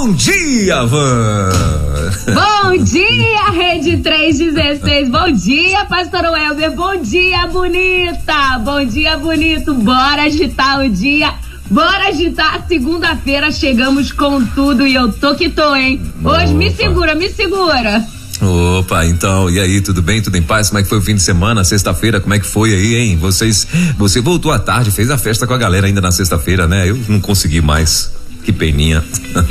Bom dia, Van! Bom dia, Rede 316. Bom dia, Pastor Welber. Bom dia, bonita. Bom dia, bonito. Bora agitar o dia. Bora agitar. Segunda-feira chegamos com tudo e eu tô que tô, hein? Hoje Opa. me segura, me segura. Opa, então, e aí, tudo bem? Tudo em paz? Como é que foi o fim de semana? Sexta-feira, como é que foi aí, hein? Vocês, você voltou à tarde, fez a festa com a galera ainda na sexta-feira, né? Eu não consegui mais. Que peninha.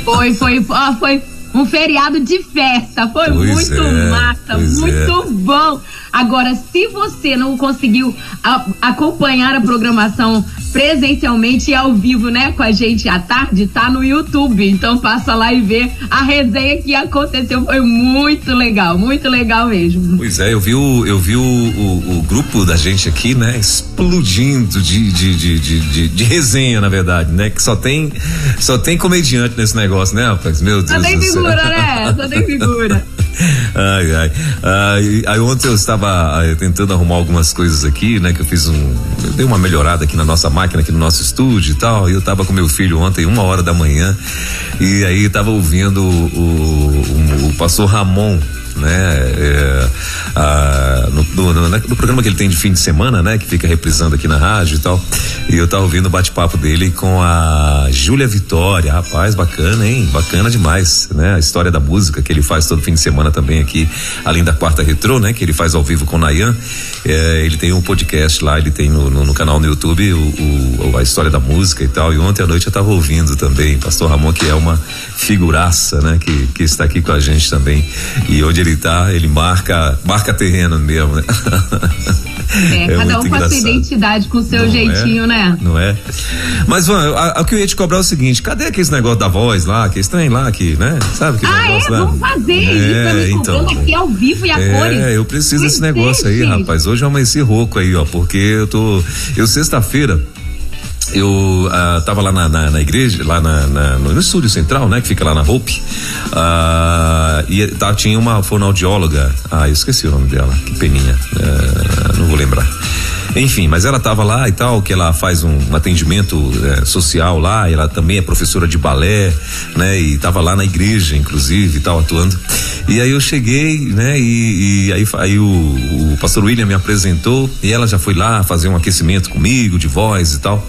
Foi, foi, ó, foi um feriado de festa. Foi Pois muito é, massa, pois muito bom. Agora, se você não conseguiu a- acompanhar a programação presencialmente e ao vivo, né, com a gente à tarde, tá no YouTube. Então passa lá e vê a resenha que aconteceu. Foi muito legal, muito legal mesmo. Pois é, eu vi o, eu vi o, o, o grupo da gente aqui, né, explodindo de, de, de, de, de, de resenha, na verdade, né? Que só tem, só tem comediante nesse negócio, né, rapaz? Meu Deus Só tem do céu. figura, né? Só tem figura. Ai. Ai, aí ontem eu estava ai, tentando arrumar algumas coisas aqui, né? Que eu fiz um. Eu dei uma melhorada aqui na nossa máquina, aqui no nosso estúdio e tal. E eu tava com meu filho ontem, uma hora da manhã. E aí tava ouvindo o, o, o pastor Ramon. Né, é, ah, no, no- no- programa que ele tem de fim de semana, né, que fica reprisando aqui na rádio e tal, e eu tava ouvindo o bate-papo dele com a Júlia Vitória, rapaz, bacana, hein, bacana demais, né, a história da música que ele faz todo fim de semana também aqui, além da quarta retrô, né, que ele faz ao vivo com o Nayan, é, ele tem um podcast lá, ele tem no, no- no canal no YouTube o, o- a história da música e tal, e ontem à noite eu tava ouvindo também, pastor Ramon, que é uma figuraça, né, que, que está aqui com a gente também, e onde ele tá, ele marca, marca terreno mesmo, né? É, cada muito um com a sua engraçado. identidade, com o seu Não jeitinho, é? né? Não é? Mas, Van, o que eu ia te cobrar é o seguinte: cadê aquele negócio da voz lá, aquele trem lá, que, né? Sabe aquele Ah, é? negócio lá? Vamos fazer isso, tá me cobrando aqui ao vivo e a cores. É, eu preciso desse Pois é, negócio aí, rapaz. Hoje eu amanheci rouco aí, ó, porque eu tô. Eu, sexta-feira. Eu ah, tava lá na, na, na igreja, lá na, na- no, no estúdio central, né? Que fica lá na Hope. Ah, e tá, tinha uma fonoaudióloga. Ah, eu esqueci o nome dela. Que peninha. Ah, não vou lembrar. Enfim, mas ela tava lá e tal, que ela faz um atendimento eh, social lá, ela também é professora de balé, né? E tava lá na igreja, inclusive, e tal, atuando. E aí eu cheguei, né? E, e aí, aí o, o pastor William me apresentou e ela já foi lá fazer um aquecimento comigo, de voz e tal.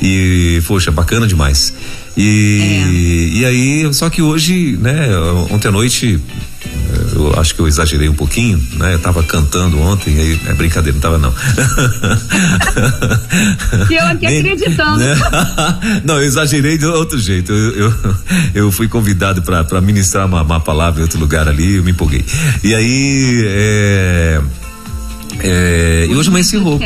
E, poxa, bacana demais. E, e aí, só que hoje, né, ontem à noite, eu acho que eu exagerei um pouquinho, né? Eu tava cantando ontem, aí, é brincadeira, não tava não. E eu aqui Nem- acreditando. né? Não, eu exagerei de outro jeito. Eu, eu, eu fui convidado para ministrar uma, uma palavra em outro lugar ali, eu me empolguei. E aí, é, é, e hoje amanheci rouco.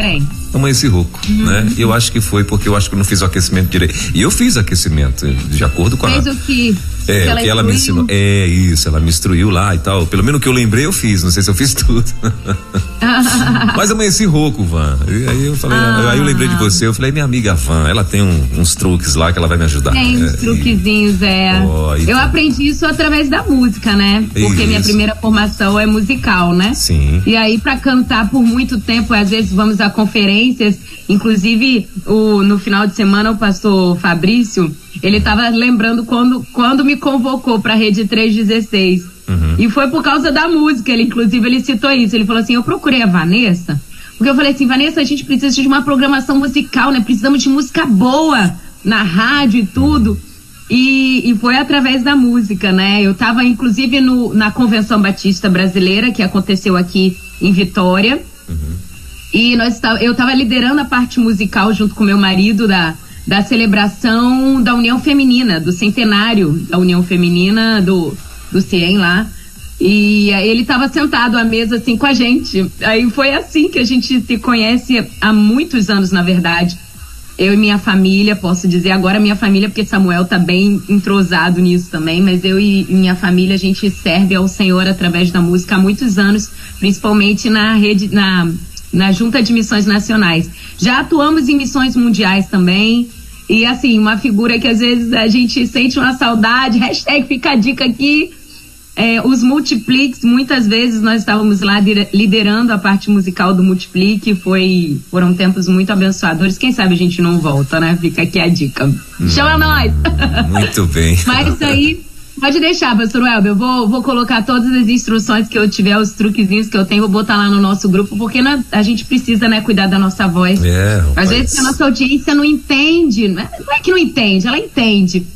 Amanheci rouco, né? Eu acho que foi porque eu acho que eu não fiz o aquecimento direito. E eu fiz aquecimento, de acordo com a. Fez o que, É, que o que ela me ensinou. É isso, ela me instruiu lá e tal. Pelo menos o que eu lembrei, eu fiz. Não sei se eu fiz tudo. Mas amanheci rouco, Van. E aí eu falei, Ah. aí eu lembrei de você, eu falei, minha amiga Van, ela tem um- uns truques lá que ela vai me ajudar. Tem uns É, truquezinhos, é. E eu tá. aprendi isso através da música, né? Porque minha Isso. primeira formação é musical, né? Sim. E aí, pra cantar por muito tempo, às vezes vamos a conferências, inclusive o, no final de semana o pastor Fabrício, ele tava lembrando quando, quando me convocou pra Rede 316. Uhum. E foi por causa da música, ele inclusive ele citou isso, ele falou assim, eu procurei a Vanessa, porque eu falei assim, Vanessa, a gente precisa de uma programação musical, né? Precisamos de música boa na rádio e tudo. E, e foi através da música, né? Eu estava inclusive no, na Convenção Batista Brasileira, que aconteceu aqui em Vitória. E nós eu estava liderando a parte musical junto com meu marido da, da celebração da União Feminina, do centenário da União Feminina do, do CIEM lá. E ele estava sentado à mesa assim com a gente. Aí foi assim que a gente se conhece há muitos anos, na verdade. Eu e minha família, posso dizer agora minha família, porque Samuel tá bem entrosado nisso também, mas eu e minha família, a gente serve ao Senhor através da música há muitos anos, principalmente na rede, na, na Junta de Missões Nacionais. Já atuamos em missões mundiais também. E assim, uma figura que às vezes a gente sente uma saudade, hashtag fica a dica aqui. É, os Multiplix, muitas vezes nós estávamos lá liderando a parte musical do Multiplique, foi, foram tempos muito abençoadores. Quem sabe a gente não volta, né? Fica aqui a dica. Chama nós! Muito bem. Mas aí, Pode deixar, pastor Welber. Eu vou, vou colocar todas as instruções que eu tiver, os truquezinhos que eu tenho, vou botar lá no nosso grupo, porque não, a gente precisa, né, cuidar da nossa voz. É, Às vezes a nossa audiência não entende. Não é, não é que não entende, ela entende.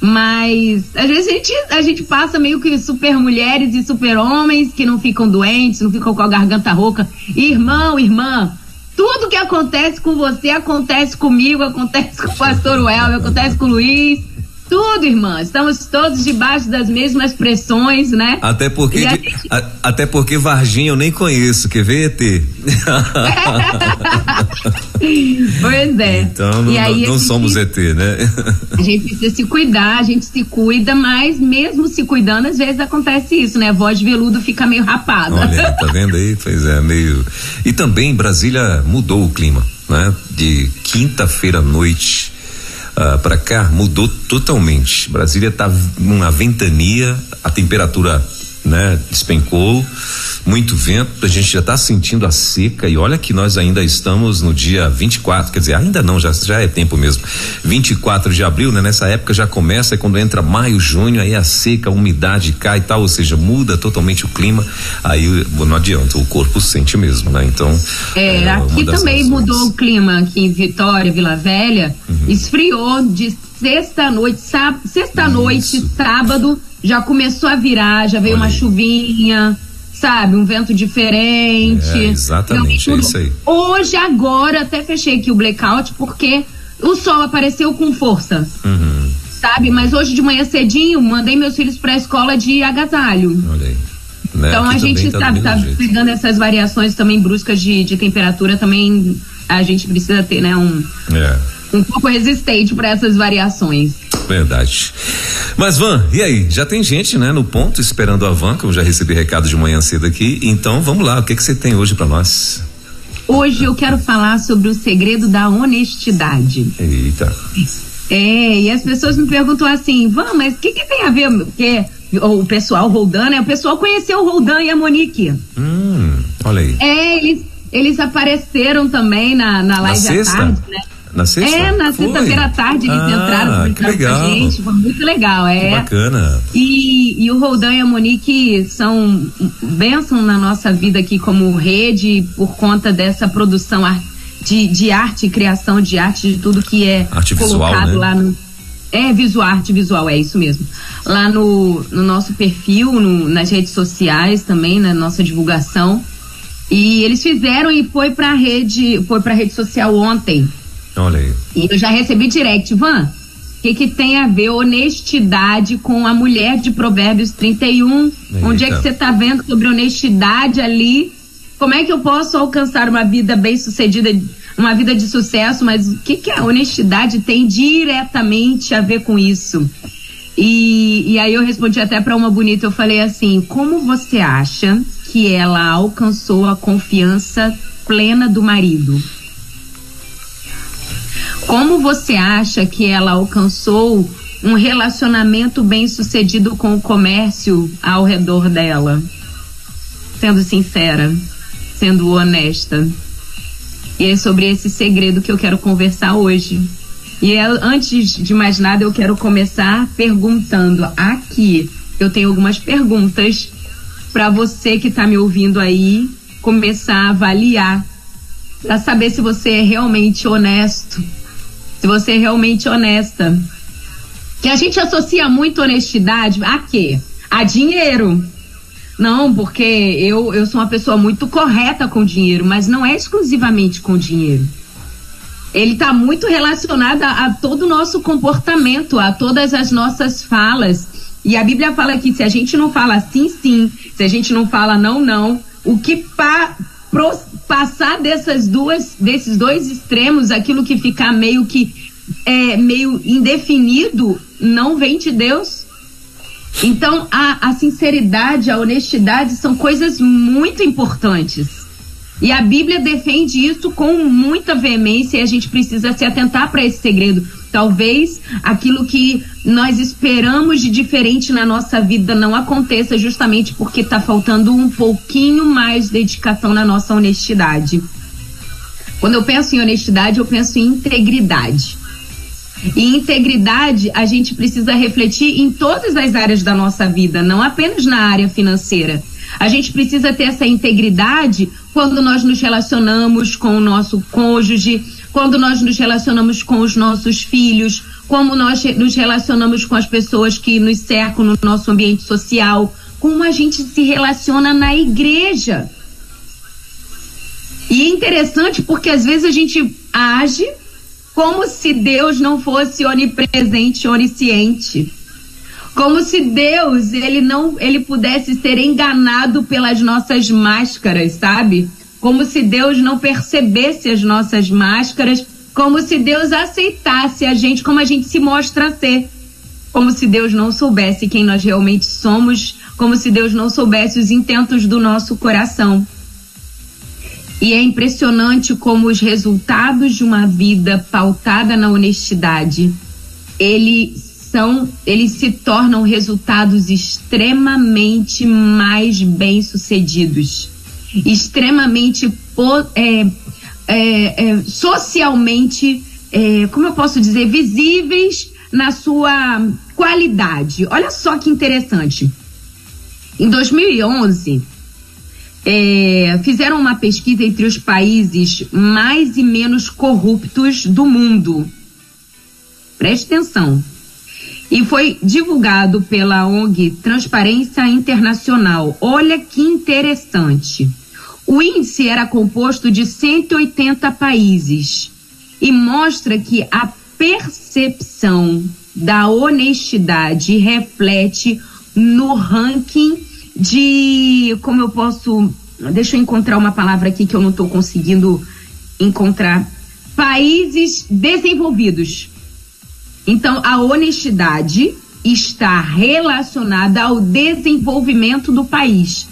Mas às vezes a gente, a gente passa meio que super mulheres e super homens que não ficam doentes, não ficam com a garganta rouca. Irmão, irmã, tudo que acontece com você acontece comigo, acontece com o pastor Welber, acontece com o Luiz. Tudo, irmã. Estamos todos debaixo das mesmas pressões, né? Até porque, de, gente... a, até porque Varginha eu nem conheço, quer ver, ET? pois é. Então não, não, não somos ET, né? a gente precisa se cuidar, a gente se cuida, mas mesmo se cuidando, às vezes acontece isso, né? A voz de veludo fica meio rapada. Olha, tá vendo aí? Pois é, meio. E também Brasília mudou o clima, né? De quinta-feira à noite ah, para cá mudou totalmente. Brasília está numa ventania, a temperatura né, despencou, muito vento, a gente já está sentindo a seca e olha que nós ainda estamos no dia 24, quer dizer, ainda não, já, já é tempo mesmo. 24 de abril, né? Nessa época já começa, quando entra maio, junho, aí a seca, a umidade cai e tal, ou seja, muda totalmente o clima, aí não adianta, o corpo sente mesmo, né? Então. É, é aqui também razões. mudou o clima, aqui em Vitória, Vila Velha, uhum. esfriou de sexta-noite, sexta-noite, sábado já começou a virar, já veio Olha uma chuvinha, sabe? Um vento diferente. É, exatamente, é isso aí. Hoje, agora, até fechei aqui o blackout porque o sol apareceu com força. Uhum. Sabe? Mas hoje de manhã cedinho, mandei meus filhos para a escola de agasalho. Olha aí. Né? Então Aqui a gente tá sabe, tá pegando essas variações também bruscas de, de temperatura, também a gente precisa ter, né, um, é. Um pouco resistente para essas variações. Verdade. Mas Van, e aí? Já tem gente, né, no ponto esperando a Van, que eu já recebi recado de manhã cedo aqui. Então, vamos lá, o que que você tem hoje para nós? Hoje eu quero falar sobre o segredo da honestidade. Eita. É, e as pessoas me perguntam assim, Van, mas o que que tem a ver? Porque o pessoal Roldan, né? O pessoal conheceu o Roldan e a Monique. Hum, olha aí. É, eles, eles apareceram também na, na live na sexta? tarde, né? Na sexta? É, na sexta-feira à tarde eles ah, entraram, que legal. com a gente, foi muito legal, é. Que bacana. E, e o Roldan e a Monique são bênção na nossa vida aqui como rede por conta dessa produção de, de arte, criação de arte, de tudo que é arte colocado visual, né? lá no. É, visual, arte visual, é isso mesmo. Lá no, no nosso perfil, no, nas redes sociais também, na nossa divulgação. E eles fizeram e foi pra rede, foi pra rede social ontem. Olha aí. E eu já recebi direct, Van. O que, que tem a ver honestidade com a mulher de Provérbios 31? Eita. Onde é que você está vendo sobre honestidade ali? Como é que eu posso alcançar uma vida bem sucedida, uma vida de sucesso? Mas o que, que a honestidade tem diretamente a ver com isso? E, e aí eu respondi até para uma bonita, eu falei assim: como você acha que ela alcançou a confiança plena do marido? Como você acha que ela alcançou um relacionamento bem sucedido com o comércio ao redor dela? Sendo sincera, sendo honesta. E é sobre esse segredo que eu quero conversar hoje. E é, antes de mais nada, eu quero começar perguntando aqui. Eu tenho algumas perguntas para você que está me ouvindo aí começar a avaliar para saber se você é realmente honesto se você é realmente honesta. Que a gente associa muito honestidade a quê? A dinheiro. Não, porque eu, eu sou uma pessoa muito correta com dinheiro, mas não é exclusivamente com dinheiro. Ele está muito relacionado a, a todo o nosso comportamento, a todas as nossas falas. E a Bíblia fala que se a gente não fala sim, sim, se a gente não fala não, não, o que pa, passar dessas duas, desses dois extremos, aquilo que ficar meio que é, meio indefinido, não vem de Deus. Então, a, a sinceridade, a honestidade são coisas muito importantes. E a Bíblia defende isso com muita veemência e a gente precisa se atentar para esse segredo. Talvez aquilo que nós esperamos de diferente na nossa vida não aconteça justamente porque está faltando um pouquinho mais de dedicação na nossa honestidade. Quando eu penso em honestidade, eu penso em integridade. E integridade a gente precisa refletir em todas as áreas da nossa vida, não apenas na área financeira. A gente precisa ter essa integridade quando nós nos relacionamos com o nosso cônjuge, quando nós nos relacionamos com os nossos filhos, como nós nos relacionamos com as pessoas que nos cercam no nosso ambiente social, como a gente se relaciona na igreja. E é interessante porque às vezes a gente age como se Deus não fosse onipresente, onisciente. Como se Deus, ele não, ele pudesse ser enganado pelas nossas máscaras, sabe? Como se Deus não percebesse as nossas máscaras, como se Deus aceitasse a gente como a gente se mostra ser. Como se Deus não soubesse quem nós realmente somos, como se Deus não soubesse os intentos do nosso coração. E é impressionante como os resultados de uma vida pautada na honestidade, eles são, eles se tornam resultados extremamente mais bem-sucedidos, extremamente é, é, é, socialmente, é, como eu posso dizer, visíveis na sua qualidade. Olha só que interessante. Em 2011, é, fizeram uma pesquisa entre os países mais e menos corruptos do mundo. Preste atenção. E foi divulgado pela ONG Transparência Internacional. Olha que interessante. O índice era composto de 180 países e mostra que a percepção da honestidade reflete no ranking de como eu posso. Deixa eu encontrar uma palavra aqui que eu não estou conseguindo encontrar. Países desenvolvidos. Então, a honestidade está relacionada ao desenvolvimento do país.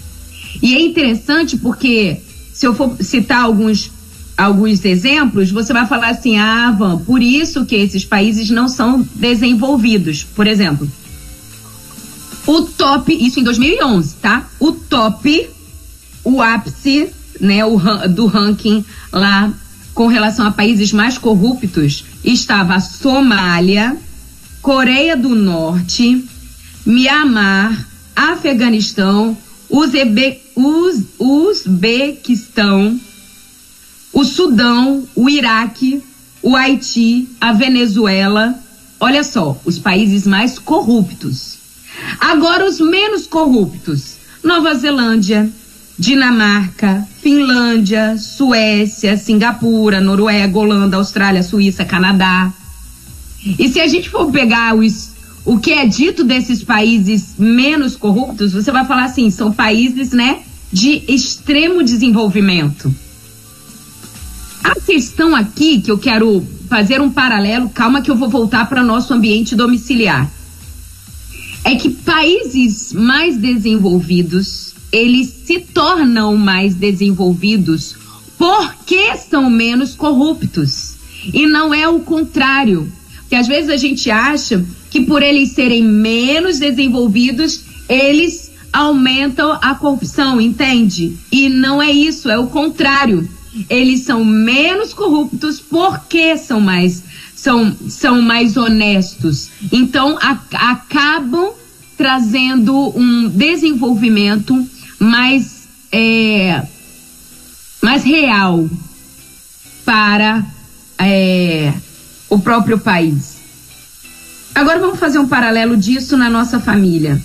E é interessante porque, se eu for citar alguns, alguns exemplos, você vai falar assim: ah, Van, por isso que esses países não são desenvolvidos. Por exemplo, o top, isso em 2011, tá? O top, o ápice, né, o, do ranking lá com relação a países mais corruptos estava Somália, Coreia do Norte, Mianmar, Afeganistão, Uzebe, Uz, Uzbequistão, o Sudão, o Iraque, o Haiti, a Venezuela. Olha só, os países mais corruptos. Agora, os menos corruptos: Nova Zelândia, Dinamarca, Finlândia, Suécia, Singapura, Noruega, Holanda, Austrália, Suíça, Canadá. E se a gente for pegar os, o que é dito desses países menos corruptos, você vai falar assim: são países, né, de extremo desenvolvimento. A questão aqui que eu quero fazer um paralelo, calma que eu vou voltar para nosso ambiente domiciliar é que países mais desenvolvidos, eles se tornam mais desenvolvidos porque são menos corruptos. E não é o contrário. Porque às vezes a gente acha que por eles serem menos desenvolvidos, eles aumentam a corrupção, entende? E não é isso, é o contrário. Eles são menos corruptos porque são mais são, são mais honestos. Então, a, acabam trazendo um desenvolvimento mais, é, mais real para é, o próprio país. Agora vamos fazer um paralelo disso na nossa família.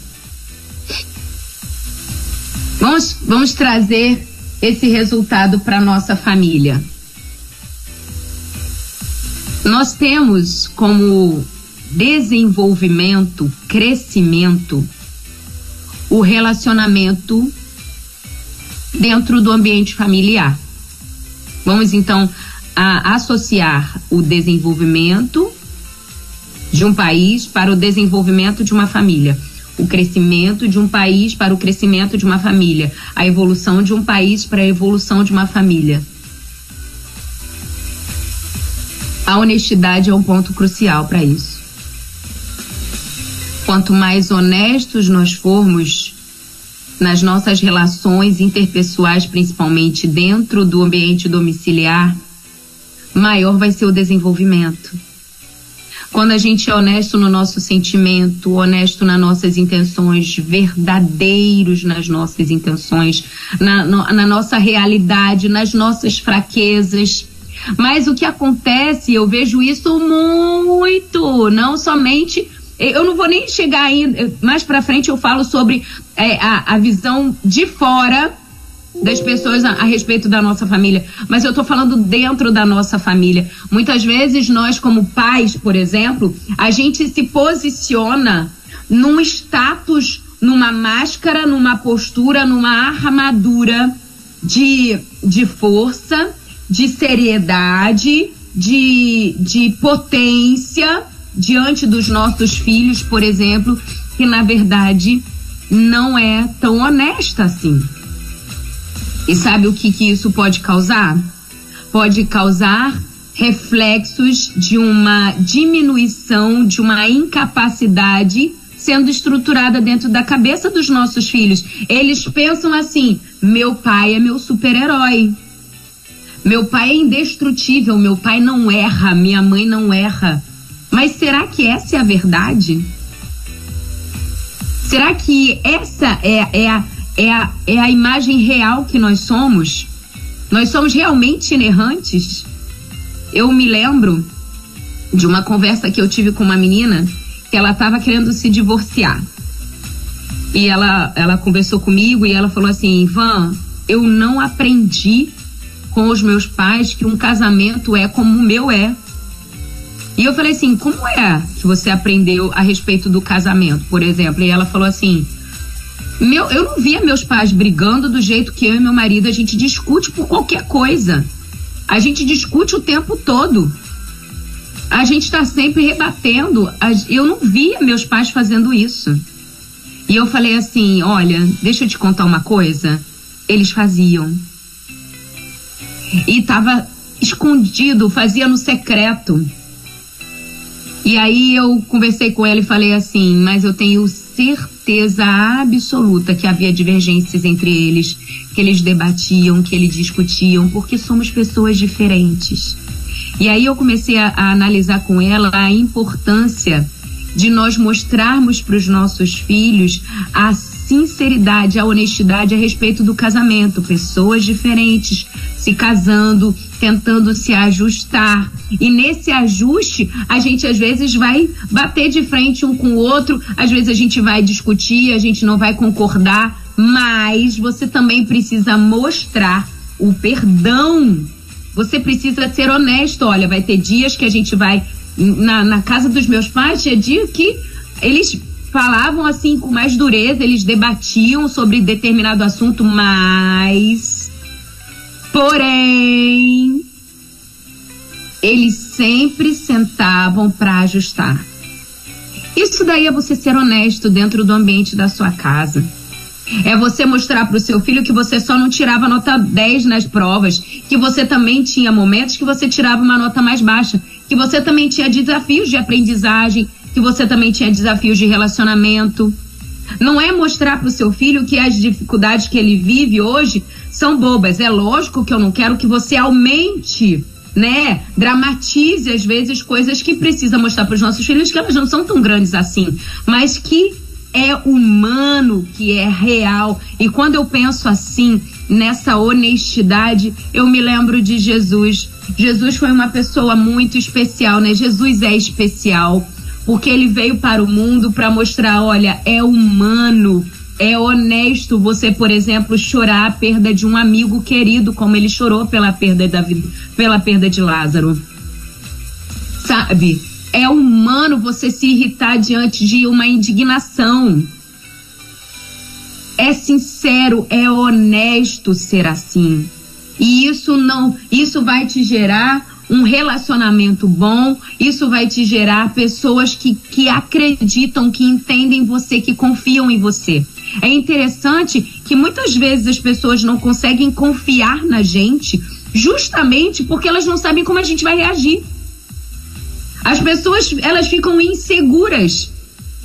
Vamos, vamos trazer esse resultado para nossa família. Nós temos como desenvolvimento, crescimento, o relacionamento dentro do ambiente familiar. Vamos então a associar o desenvolvimento de um país para o desenvolvimento de uma família, o crescimento de um país para o crescimento de uma família, a evolução de um país para a evolução de uma família. A honestidade é um ponto crucial para isso. Quanto mais honestos nós formos nas nossas relações interpessoais, principalmente dentro do ambiente domiciliar, maior vai ser o desenvolvimento. quando a gente é honesto no nosso sentimento, honesto nas nossas intenções, verdadeiros nas nossas intenções, na, no, na nossa realidade, nas nossas fraquezas. Mas o que acontece, eu vejo isso muito, não somente. Eu não vou nem chegar ainda. Mais para frente eu falo sobre é, a, a visão de fora das pessoas a, a, respeito da nossa família, mas eu estou falando dentro da nossa família. Muitas vezes nós, como pais, por exemplo, a gente se posiciona num status, numa máscara, numa postura, numa armadura de, de força, de seriedade, de, de potência diante dos nossos filhos, por exemplo, que na verdade não é tão honesta assim. E sabe o que, que isso pode causar? Pode causar reflexos de uma diminuição, de uma incapacidade sendo estruturada dentro da cabeça dos nossos filhos. Eles pensam assim: meu pai é meu super-herói. Meu pai é indestrutível, meu pai não erra, minha mãe não erra. Mas será que essa é a verdade? Será que essa é, é a é a, é a imagem real que nós somos? Nós somos realmente inerrantes? Eu me lembro de uma conversa que eu tive com uma menina que ela estava querendo se divorciar. E ela, ela conversou comigo e ela falou assim: Ivan, eu não aprendi com os meus pais que um casamento é como o meu é. E eu falei assim: como é que você aprendeu a respeito do casamento, por exemplo? E ela falou assim: meu, eu não via meus pais brigando do jeito que eu e meu marido a gente discute por qualquer coisa. A gente discute o tempo todo. A gente está sempre rebatendo. Eu não via meus pais fazendo isso. E eu falei assim: olha, deixa eu te contar uma coisa. Eles faziam. E estava escondido, fazia no secreto. E aí eu conversei com ela e falei assim: mas eu tenho certeza absoluta que havia divergências entre eles, que eles debatiam, que eles discutiam, porque somos pessoas diferentes. E aí eu comecei a, a analisar com ela a importância de nós mostrarmos para os nossos filhos a sinceridade, a honestidade a respeito do casamento. Pessoas diferentes se casando, tentando se ajustar. E nesse ajuste, a gente às vezes vai bater de frente um com o outro, às vezes a gente vai discutir, a gente não vai concordar, mas você também precisa mostrar o perdão. Você precisa ser honesto. Olha, vai ter dias que a gente vai. Na, na casa dos meus pais, tinha dia que eles falavam assim com mais dureza, eles debatiam sobre determinado assunto, mas. Porém. Eles sempre sentavam para ajustar. Isso daí é você ser honesto dentro do ambiente da sua casa. É você mostrar para o seu filho que você só não tirava nota 10 nas provas, que você também tinha momentos que você tirava uma nota mais baixa, que você também tinha desafios de aprendizagem, que você também tinha desafios de relacionamento. Não é mostrar para o seu filho que as dificuldades que ele vive hoje são bobas. É lógico que eu não quero que você aumente, né? Dramatize às vezes coisas que precisa mostrar para os nossos filhos que elas não são tão grandes assim, mas que é humano, que é real. E quando eu penso assim, nessa honestidade, eu me lembro de Jesus. Jesus foi uma pessoa muito especial, né? Jesus é especial porque ele veio para o mundo para mostrar, olha, é humano, é honesto você, por exemplo, chorar a perda de um amigo querido, como ele chorou pela perda da pela perda de Lázaro. Sabe? É humano você se irritar diante de uma indignação. É sincero, é honesto ser assim. E isso não, isso vai te gerar um relacionamento bom, isso vai te gerar pessoas que, que acreditam, que entendem você, que confiam em você. É interessante que muitas vezes as pessoas não conseguem confiar na gente justamente porque elas não sabem como a gente vai reagir. As pessoas, elas ficam inseguras.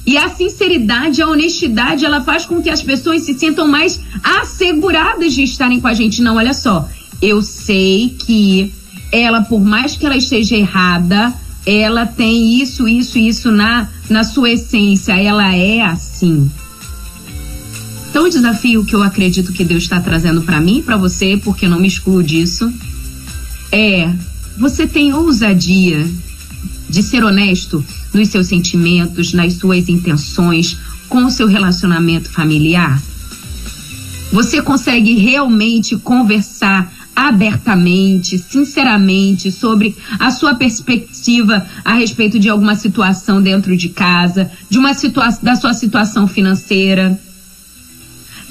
E a sinceridade, a honestidade, ela faz com que as pessoas se sintam mais asseguradas de estarem com a gente. Não, olha só, eu sei que ela, por mais que ela esteja errada, ela tem isso, isso, isso na, na sua essência, ela é assim. Então, o desafio que eu acredito que Deus está trazendo para mim e para você, porque eu não me excluo disso, é: você tem ousadia de ser honesto nos seus sentimentos, nas suas intenções, com o seu relacionamento familiar? Você consegue realmente conversar abertamente, sinceramente, sobre a sua perspectiva a respeito de alguma situação dentro de casa, de uma situação da sua situação financeira?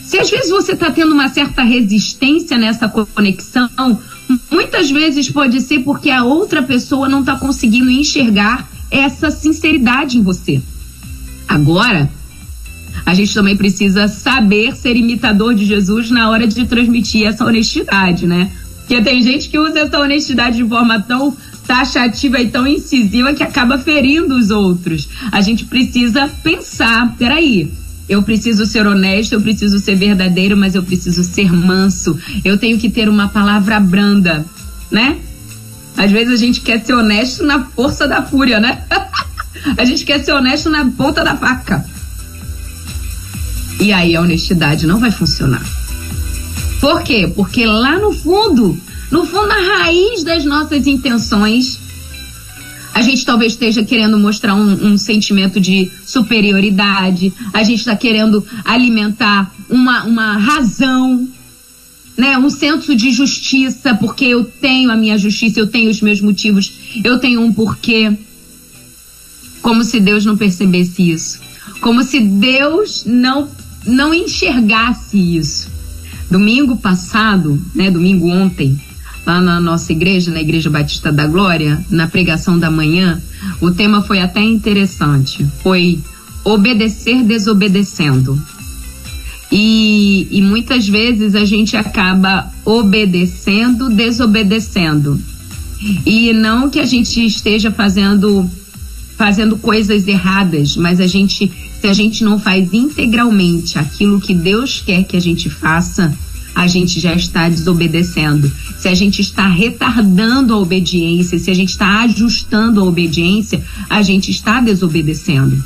Se às vezes você está tendo uma certa resistência nessa conexão, muitas vezes pode ser porque a outra pessoa não está conseguindo enxergar essa sinceridade em você. Agora, a gente também precisa saber ser imitador de Jesus na hora de transmitir essa honestidade, né? Porque tem gente que usa essa honestidade de forma tão taxativa e tão incisiva que acaba ferindo os outros. A gente precisa pensar, peraí, eu preciso ser honesto, eu preciso ser verdadeiro, mas eu preciso ser manso. Eu tenho que ter uma palavra branda, né? Às vezes a gente quer ser honesto na força da fúria, né? a gente quer ser honesto na ponta da faca. E aí a honestidade não vai funcionar. Por quê? Porque lá no fundo, no fundo, na raiz das nossas intenções, a gente talvez esteja querendo mostrar um, um sentimento de superioridade, a gente está querendo alimentar uma, uma razão, né? um senso de justiça, porque eu tenho a minha justiça, eu tenho os meus motivos, eu tenho um porquê. Como se Deus não percebesse isso. Como se Deus não não enxergasse isso. Domingo passado, né, domingo ontem, lá na nossa igreja, na Igreja Batista da Glória, na pregação da manhã, o tema foi até interessante. Foi obedecer desobedecendo. E, e muitas vezes a gente acaba obedecendo, desobedecendo. E não que a gente esteja fazendo fazendo coisas erradas, mas a gente, se a gente não faz integralmente aquilo que Deus quer que a gente faça, a gente já está desobedecendo. Se a gente está retardando a obediência, se a gente está ajustando a obediência, a gente está desobedecendo.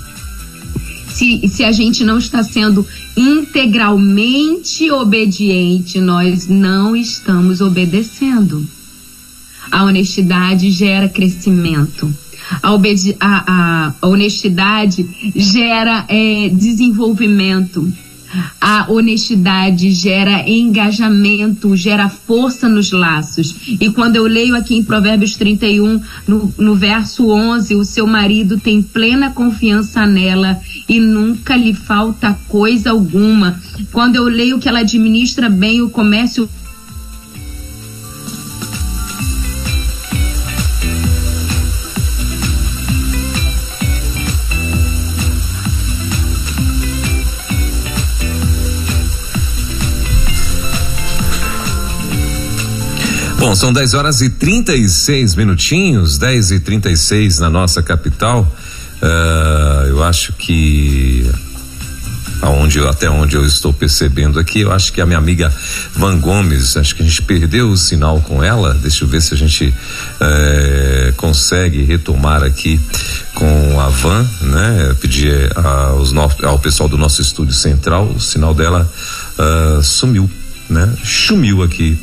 Se, se a gente não está sendo integralmente obediente, nós não estamos obedecendo. A honestidade gera crescimento. A, a, a honestidade gera é, desenvolvimento. A honestidade gera engajamento, gera força nos laços. E quando eu leio aqui em Provérbios 31, no, no verso 11, o seu marido tem plena confiança nela e nunca lhe falta coisa alguma. Quando eu leio que ela administra bem o comércio são 10 horas e 36 minutinhos, 10 e 36 na nossa capital. Uh, eu acho que aonde até onde eu estou percebendo aqui, eu acho que a minha amiga Van Gomes, acho que a gente perdeu o sinal com ela. Deixa eu ver se a gente eh, consegue retomar aqui com a Van, né? Pedir aos no, ao pessoal do nosso estúdio central, o sinal dela uh, sumiu né? Sumiu aqui.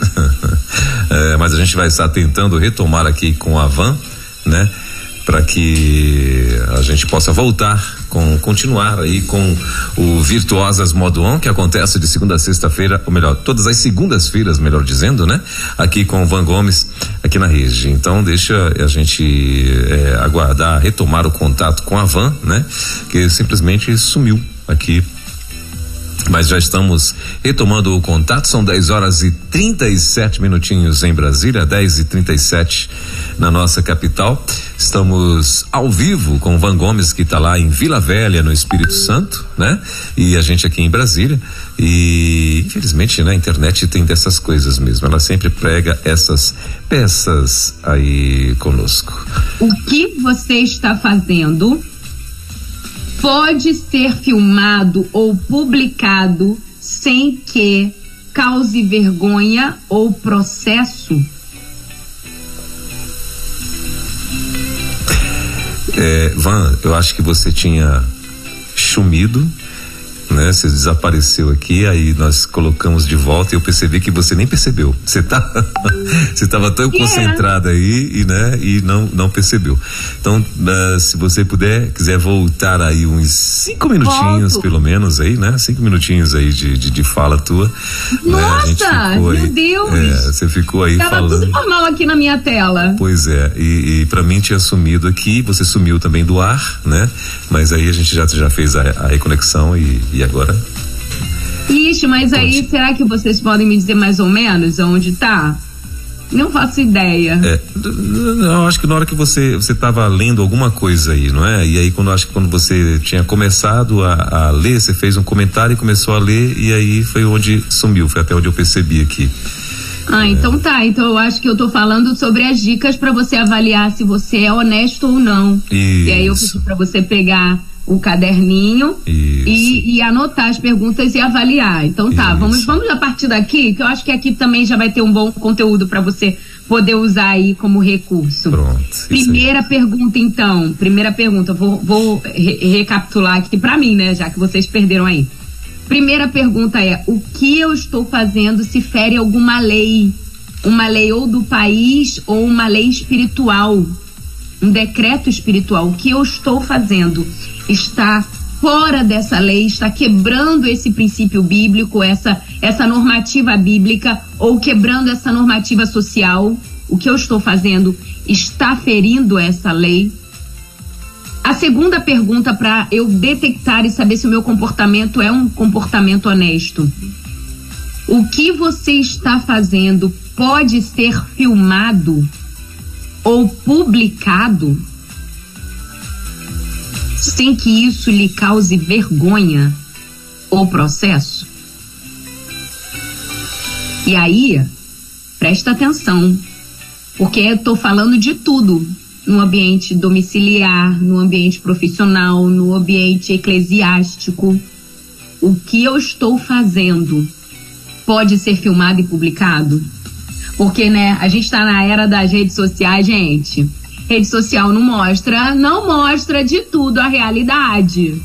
é, mas a gente vai estar tentando retomar aqui com a van, né? Para que a gente possa voltar com continuar aí com o Virtuosas Modo On, que acontece de segunda a sexta-feira, ou melhor, todas as segundas-feiras, melhor dizendo, né? Aqui com o Van Gomes, aqui na rede. Então deixa a gente é, aguardar, retomar o contato com a Van, né? Que simplesmente sumiu aqui mas já estamos retomando o contato. São 10 horas e 37 minutinhos em Brasília, 10 e 37 na nossa capital. Estamos ao vivo com o Van Gomes, que está lá em Vila Velha, no Espírito Santo, né? E a gente aqui em Brasília. E infelizmente na internet tem dessas coisas mesmo. Ela sempre prega essas peças aí conosco. O que você está fazendo pode ser filmado ou publicado sem que cause vergonha ou processo? É, Van, eu acho que você tinha sumido né? Você desapareceu aqui, aí nós colocamos de volta e eu percebi que você nem percebeu. Você tá, você estava tão yeah. concentrada aí e, né? E não, não percebeu. Então, uh, se você puder, quiser voltar aí uns cinco minutinhos, Volto. pelo menos aí, né? Cinco minutinhos aí de, de, de fala tua. Nossa, né? meu aí, Deus! É, você ficou aí Tava falando. tudo normal aqui na minha tela. Pois é, e, e para mim tinha sumido aqui, você sumiu também do ar, né? Mas aí a gente já, já fez a, a reconexão e, e agora? Ixi, mas aí será que vocês podem me dizer mais ou menos onde tá? Não faço ideia. É, eu acho que na hora que você você estava lendo alguma coisa aí, não é? E aí quando acho que quando você tinha começado a, a, ler, você fez um comentário e começou a ler e aí foi onde sumiu, foi até onde eu percebi aqui. Ah, é. então tá. Então eu acho que eu tô falando sobre as dicas para você avaliar se você é honesto ou não. Isso. E aí eu pedi para você pegar o caderninho e, e, anotar as perguntas e avaliar. Então tá, vamos vamos a partir daqui, que eu acho que aqui também já vai ter um bom conteúdo para você poder usar aí como recurso. Pronto. Primeira pergunta então, primeira pergunta, vou, vou re recapitular aqui para mim, né, já que vocês perderam aí. Primeira pergunta é: o que eu estou fazendo se fere alguma lei? Uma lei ou do país ou uma lei espiritual? Um decreto espiritual. O que eu estou fazendo? Está fora dessa lei, está quebrando esse princípio bíblico, essa, essa normativa bíblica, ou quebrando essa normativa social. O que eu estou fazendo está ferindo essa lei. A segunda pergunta para eu detectar e saber se o meu comportamento é um comportamento honesto. O que você está fazendo pode ser filmado ou publicado sem que isso lhe cause vergonha ou processo? E aí, presta atenção, porque eu estou falando de tudo no ambiente domiciliar, no ambiente profissional, no ambiente eclesiástico. O que eu estou fazendo pode ser filmado e publicado? Porque, né, a gente está na era das redes sociais, gente rede social não mostra, não mostra de tudo a realidade.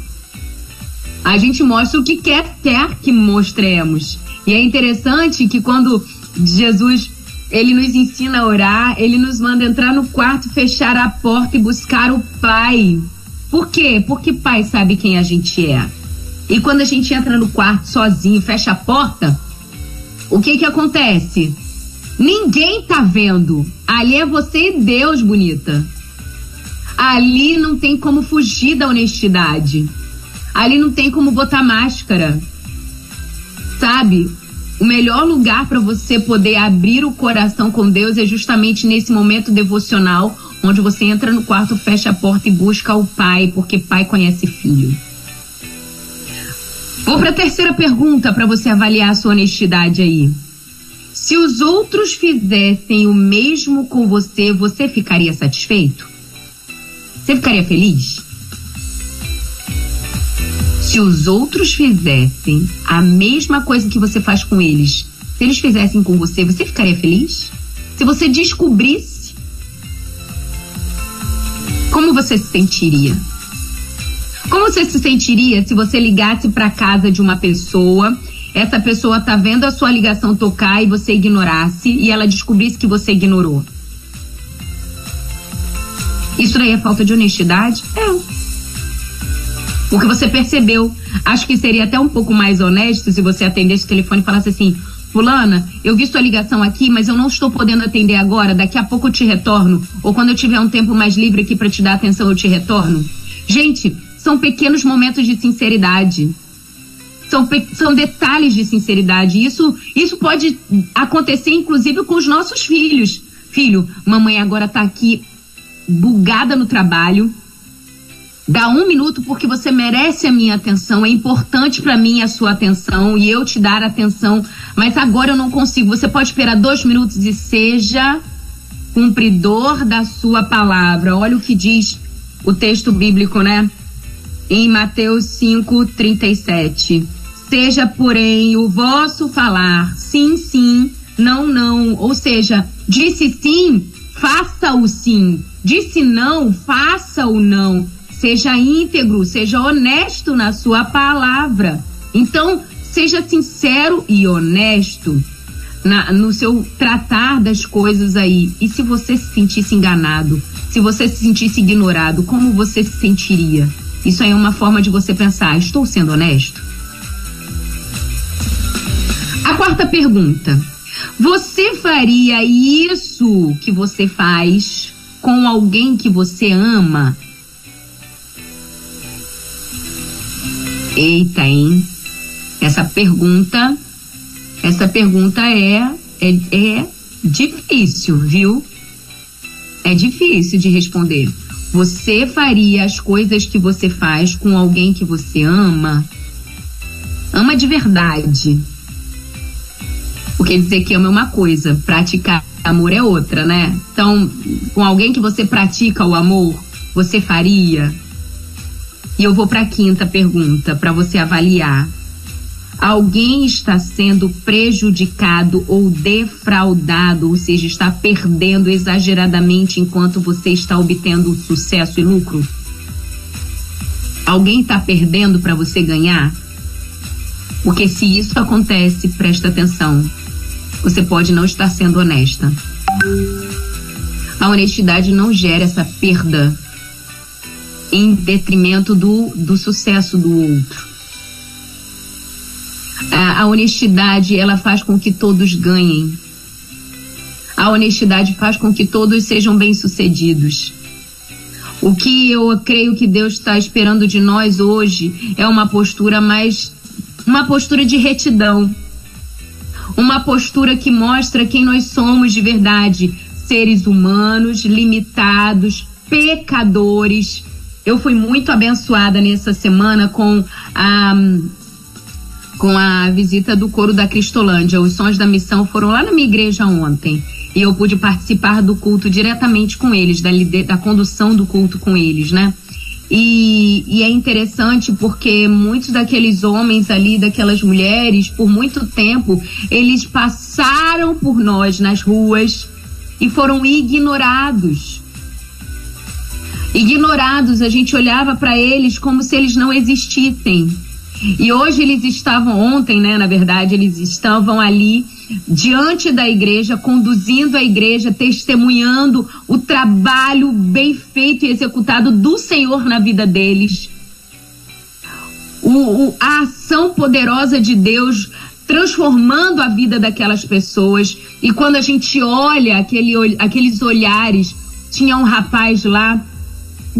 A gente mostra o que quer, quer que mostremos. E é interessante que quando Jesus ele nos ensina a orar, ele nos manda entrar no quarto, fechar a porta e buscar o Pai. Por quê? Porque Pai sabe quem a gente é. E quando a gente entra no quarto sozinho, fecha a porta, o que que acontece? Ninguém tá vendo. Ali é você e Deus, bonita. Ali não tem como fugir da honestidade. Ali não tem como botar máscara. Sabe? O melhor lugar para você poder abrir o coração com Deus é justamente nesse momento devocional, onde você entra no quarto, fecha a porta e busca o Pai, porque Pai conhece filho. Vou para a terceira pergunta para você avaliar a sua honestidade aí. Se os outros fizessem o mesmo com você, você ficaria satisfeito? Você ficaria feliz? Se os outros fizessem a mesma coisa que você faz com eles, se eles fizessem com você, você ficaria feliz? Se você descobrisse, como você se sentiria? Como você se sentiria se você ligasse para casa de uma pessoa essa pessoa tá vendo a sua ligação tocar e você ignorasse e ela descobrisse que você ignorou. Isso daí é falta de honestidade? É. Porque você percebeu. Acho que seria até um pouco mais honesto se você atendesse o telefone e falasse assim: Fulana, eu vi sua ligação aqui, mas eu não estou podendo atender agora. Daqui a pouco eu te retorno. Ou quando eu tiver um tempo mais livre aqui para te dar atenção, eu te retorno. Gente, são pequenos momentos de sinceridade são, são detalhes de sinceridade. Isso, isso pode acontecer, inclusive, com os nossos filhos. Filho, mamãe agora tá aqui bugada no trabalho. Dá um minuto porque você merece a minha atenção. É importante para mim a sua atenção e eu te dar atenção. Mas agora eu não consigo. Você pode esperar dois minutos e seja cumpridor da sua palavra. Olha o que diz o texto bíblico, né? Em Mateus 5, 37. Seja, porém, o vosso falar sim, sim, não, não. Ou seja, disse sim, faça o sim. Disse não, faça o não. Seja íntegro, seja honesto na sua palavra. Então, seja sincero e honesto na, no seu tratar das coisas aí. E se você se sentisse enganado, se você se sentisse ignorado, como você se sentiria? Isso aí é uma forma de você pensar: estou sendo honesto? A quarta pergunta: você faria isso que você faz com alguém que você ama? Eita, hein? Essa pergunta, essa pergunta é, é, é difícil, viu? É difícil de responder. Você faria as coisas que você faz com alguém que você ama? Ama de verdade. Porque dizer que ama é uma coisa, praticar amor é outra, né? Então, com alguém que você pratica o amor, você faria? E eu vou para a quinta pergunta para você avaliar. Alguém está sendo prejudicado ou defraudado, ou seja, está perdendo exageradamente enquanto você está obtendo sucesso e lucro? Alguém está perdendo para você ganhar? Porque se isso acontece, presta atenção. Você pode não estar sendo honesta. A honestidade não gera essa perda em detrimento do, do sucesso do outro. A, a honestidade, ela faz com que todos ganhem. A honestidade faz com que todos sejam bem-sucedidos. O que eu creio que Deus está esperando de nós hoje é uma postura mais. uma postura de retidão. Uma postura que mostra quem nós somos de verdade. Seres humanos, limitados, pecadores. Eu fui muito abençoada nessa semana com a com a visita do coro da Cristolândia. Os sons da missão foram lá na minha igreja ontem. E eu pude participar do culto diretamente com eles, da, da condução do culto com eles, né? E, e, é interessante porque muitos daqueles homens ali, daquelas mulheres, por muito tempo, eles passaram por nós nas ruas e foram ignorados. Ignorados, a gente olhava para eles como se eles não existissem. E hoje eles estavam, ontem, né, na verdade, eles estavam ali diante da igreja, conduzindo a igreja, testemunhando o trabalho bem feito e executado do Senhor na vida deles. O, o, a ação poderosa de Deus transformando a vida daquelas pessoas. E quando a gente olha aquele, aqueles olhares, tinha um rapaz lá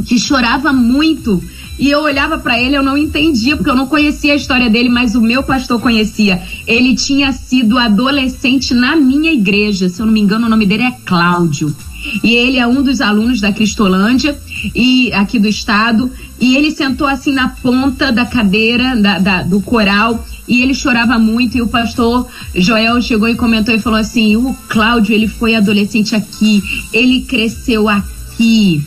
que chorava muito e eu olhava para ele, eu não entendia, porque eu não conhecia a história dele, mas o meu pastor conhecia. Ele tinha sido adolescente na minha igreja, se eu não me engano, o nome dele é Cláudio. E ele é um dos alunos da Cristolândia e aqui do estado. E ele sentou assim na ponta da cadeira da, da, do coral e ele chorava muito. E o pastor Joel chegou e comentou e falou assim: o Cláudio, ele foi adolescente aqui, ele cresceu aqui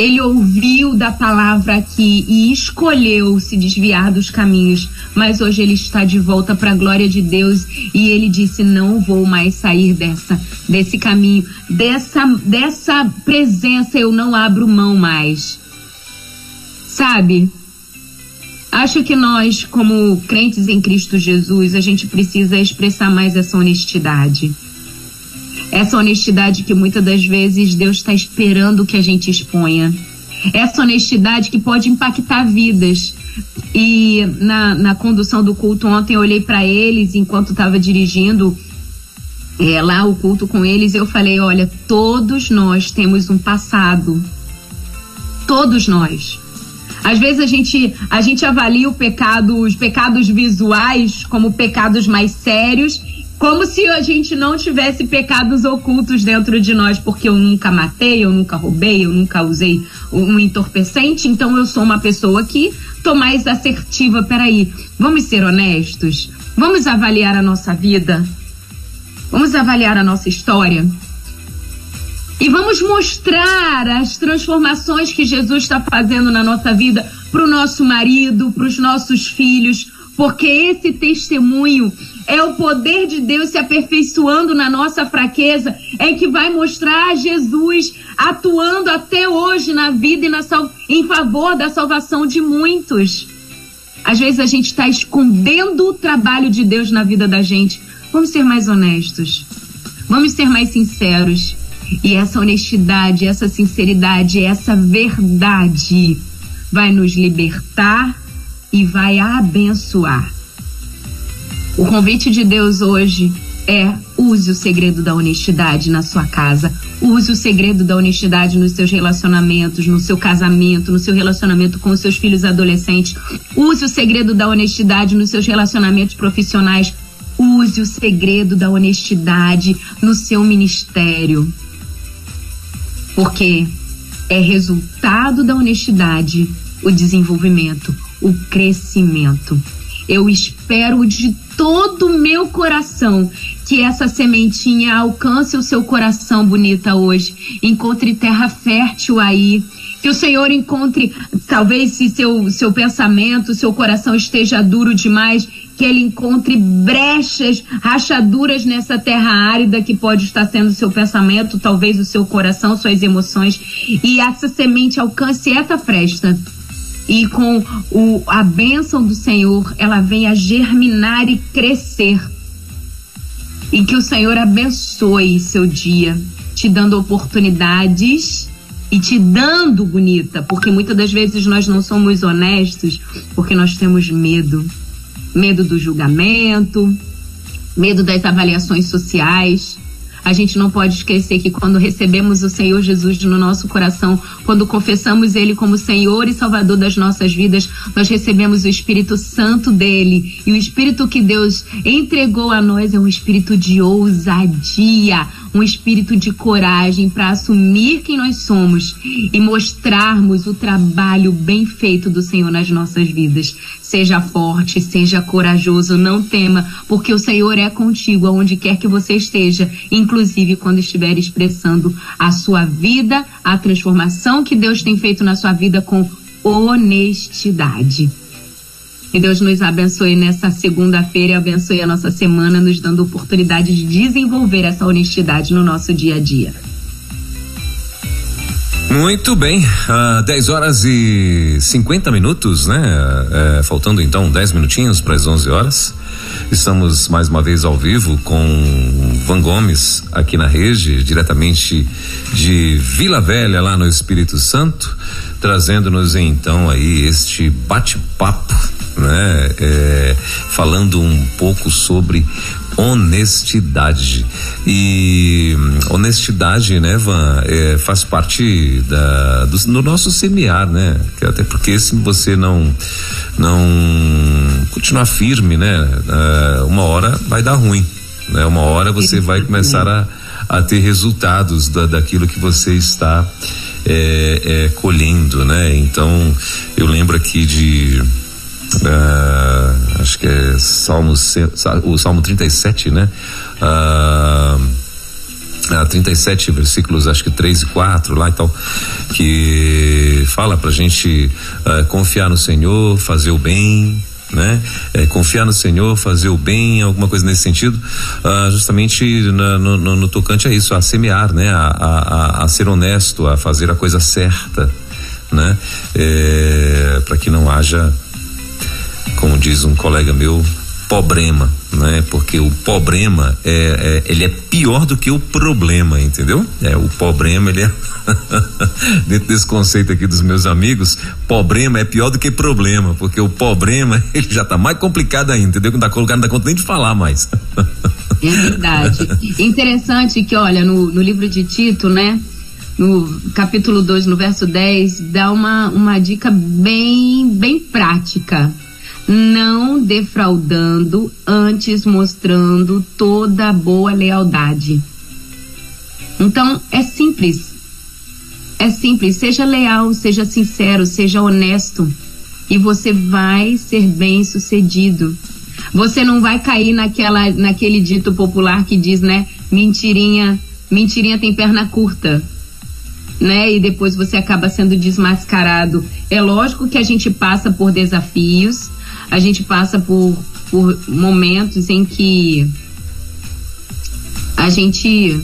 ele ouviu da palavra aqui e escolheu se desviar dos caminhos, mas hoje ele está de volta para a glória de Deus e ele disse: "Não vou mais sair dessa desse caminho, dessa dessa presença eu não abro mão mais". Sabe? Acho que nós, como crentes em Cristo Jesus, a gente precisa expressar mais essa honestidade essa honestidade que muitas das vezes Deus está esperando que a gente exponha. Essa honestidade que pode impactar vidas. E na, na condução do culto ontem eu olhei para eles enquanto estava dirigindo é, lá o culto com eles. Eu falei: olha, todos nós temos um passado. Todos nós. Às vezes a gente, a gente avalia o pecado, os pecados visuais como pecados mais sérios como se a gente não tivesse pecados ocultos dentro de nós, porque eu nunca matei, eu nunca roubei, eu nunca usei um entorpecente, então eu sou uma pessoa que tô mais assertiva. Peraí, vamos ser honestos? Vamos avaliar a nossa vida? Vamos avaliar a nossa história? E vamos mostrar as transformações que Jesus está fazendo na nossa vida para o nosso marido, para os nossos filhos, porque esse testemunho é o poder de Deus se aperfeiçoando na nossa fraqueza, é que vai mostrar Jesus atuando até hoje na vida e na sal... em favor da salvação de muitos. Às vezes a gente está escondendo o trabalho de Deus na vida da gente. Vamos ser mais honestos. Vamos ser mais sinceros. E essa honestidade, essa sinceridade, essa verdade vai nos libertar e vai abençoar. O convite de Deus hoje é use o segredo da honestidade na sua casa, use o segredo da honestidade nos seus relacionamentos, no seu casamento, no seu relacionamento com os seus filhos adolescentes, use o segredo da honestidade nos seus relacionamentos profissionais, use o segredo da honestidade no seu ministério. Porque é resultado da honestidade o desenvolvimento, o crescimento. Eu espero de todo o meu coração que essa sementinha alcance o seu coração bonita hoje. Encontre terra fértil aí. Que o Senhor encontre, talvez se seu, seu pensamento, seu coração esteja duro demais, que ele encontre brechas, rachaduras nessa terra árida que pode estar sendo o seu pensamento, talvez o seu coração, suas emoções, e essa semente alcance essa fresta e com o, a bênção do Senhor, ela venha germinar e crescer. E que o Senhor abençoe seu dia, te dando oportunidades e te dando bonita, porque muitas das vezes nós não somos honestos porque nós temos medo. Medo do julgamento, medo das avaliações sociais, a gente não pode esquecer que quando recebemos o Senhor Jesus no nosso coração, quando confessamos Ele como Senhor e Salvador das nossas vidas, nós recebemos o Espírito Santo dele. E o Espírito que Deus entregou a nós é um espírito de ousadia, um espírito de coragem para assumir quem nós somos e mostrarmos o trabalho bem feito do Senhor nas nossas vidas. Seja forte, seja corajoso, não tema, porque o Senhor é contigo aonde quer que você esteja, inclusive quando estiver expressando a sua vida, a transformação que Deus tem feito na sua vida com honestidade. Que Deus nos abençoe nessa segunda-feira e abençoe a nossa semana, nos dando oportunidade de desenvolver essa honestidade no nosso dia a dia. Muito bem, uh, 10 horas e 50 minutos, né? Uh, faltando então 10 minutinhos para as 11 horas. Estamos mais uma vez ao vivo com Van Gomes aqui na rede, diretamente de Vila Velha, lá no Espírito Santo, trazendo-nos então aí este bate-papo, né? É, falando um pouco sobre honestidade. E hum, honestidade, né, Van, é, faz parte da, do, do, nosso semear, né? Até porque se você não não continuar firme, né, uh, uma hora vai dar ruim, né? Uma hora você vai começar a, a ter resultados da, daquilo que você está é, é, colhendo, né? Então eu lembro aqui de uh, acho que é Salmo, o Salmo 37, né? Uh, uh, 37 versículos, acho que 3 e 4 lá e tal, que fala pra gente uh, confiar no Senhor, fazer o bem, né? É, confiar no Senhor, fazer o bem, alguma coisa nesse sentido, uh, justamente na, no, no, no, tocante a isso, a semear, né? A, a, a, ser honesto, a fazer a coisa certa, né? É, para que não haja como diz um colega meu, problema, né? Porque o problema é, é, ele é pior do que o problema, entendeu? É o problema ele é dentro desse conceito aqui dos meus amigos, problema é pior do que problema, porque o problema ele já está mais complicado ainda, entendeu? Não dá colocar não dá conta nem de falar mais. É verdade. Interessante que olha no, no livro de Tito, né? No capítulo 2, no verso 10, dá uma, uma dica bem, bem prática não defraudando, antes mostrando toda a boa lealdade. Então, é simples. É simples. Seja leal, seja sincero, seja honesto. E você vai ser bem sucedido. Você não vai cair naquela, naquele dito popular que diz, né? Mentirinha, mentirinha tem perna curta. Né? E depois você acaba sendo desmascarado. É lógico que a gente passa por desafios, a gente passa por, por momentos em que a gente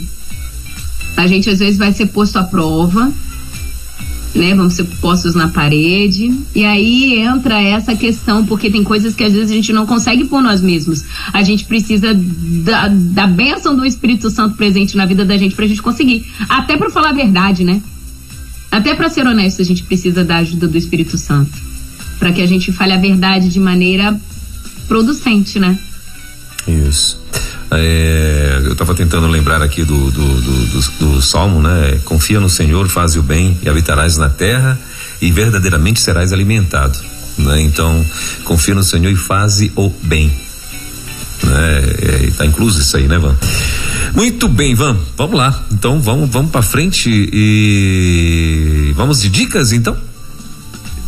a gente às vezes vai ser posto à prova, né? Vamos ser postos na parede. E aí entra essa questão, porque tem coisas que às vezes a gente não consegue por nós mesmos. A gente precisa da, da bênção do Espírito Santo presente na vida da gente pra gente conseguir. Até para falar a verdade, né? Até para ser honesto, a gente precisa da ajuda do Espírito Santo. Para que a gente fale a verdade de maneira producente, né? Isso. É, eu estava tentando lembrar aqui do, do, do, do, do Salmo, né? Confia no Senhor, faz o bem e habitarás na terra e verdadeiramente serás alimentado. Né? Então, confia no Senhor e faze o bem. Né? É, tá incluso isso aí, né, Van? Muito bem, Van. Vamos lá. Então, vamos, vamos para frente e vamos de dicas, então?